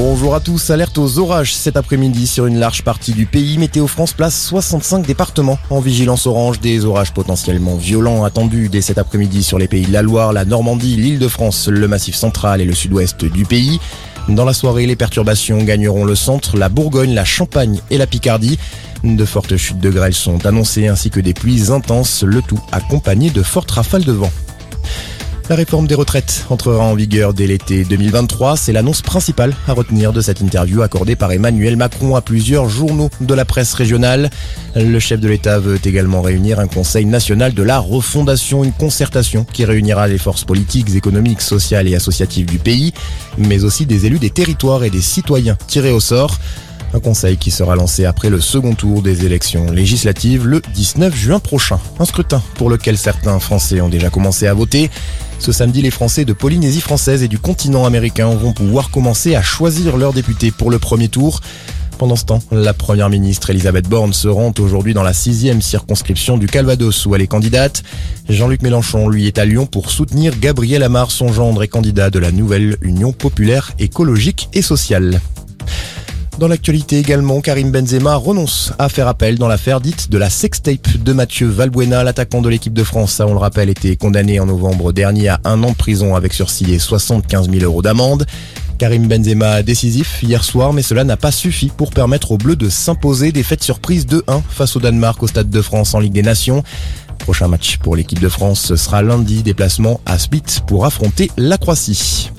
Bonjour à tous, alerte aux orages cet après-midi sur une large partie du pays. Météo France place 65 départements en vigilance orange. Des orages potentiellement violents attendus dès cet après-midi sur les pays de la Loire, la Normandie, l'île de France, le massif central et le sud-ouest du pays. Dans la soirée, les perturbations gagneront le centre, la Bourgogne, la Champagne et la Picardie. De fortes chutes de grêle sont annoncées ainsi que des pluies intenses, le tout accompagné de fortes rafales de vent. La réforme des retraites entrera en vigueur dès l'été 2023. C'est l'annonce principale à retenir de cette interview accordée par Emmanuel Macron à plusieurs journaux de la presse régionale. Le chef de l'État veut également réunir un conseil national de la refondation, une concertation qui réunira les forces politiques, économiques, sociales et associatives du pays, mais aussi des élus des territoires et des citoyens tirés au sort. Un conseil qui sera lancé après le second tour des élections législatives le 19 juin prochain. Un scrutin pour lequel certains Français ont déjà commencé à voter. Ce samedi, les Français de Polynésie française et du continent américain vont pouvoir commencer à choisir leurs députés pour le premier tour. Pendant ce temps, la première ministre Elisabeth Borne se rend aujourd'hui dans la sixième circonscription du Calvados où elle est candidate. Jean-Luc Mélenchon, lui, est à Lyon pour soutenir Gabriel Amar, son gendre et candidat de la nouvelle Union populaire écologique et sociale. Dans l'actualité également, Karim Benzema renonce à faire appel dans l'affaire dite de la sextape de Mathieu Valbuena. L'attaquant de l'équipe de France, ça on le rappelle, était condamné en novembre dernier à un an de prison avec sursis et 75 000 euros d'amende. Karim Benzema décisif hier soir, mais cela n'a pas suffi pour permettre aux Bleus de s'imposer des fêtes surprises de 1 face au Danemark au Stade de France en Ligue des Nations. Prochain match pour l'équipe de France ce sera lundi, déplacement à Split pour affronter la Croatie.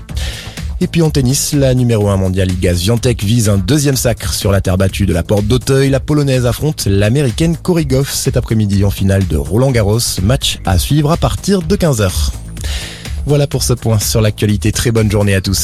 Et puis en tennis, la numéro 1 mondiale Liga Swiatek vise un deuxième sacre sur la terre battue de la porte d'Auteuil. La polonaise affronte l'américaine Korigov cet après-midi en finale de Roland Garros. Match à suivre à partir de 15h. Voilà pour ce point sur l'actualité. Très bonne journée à tous.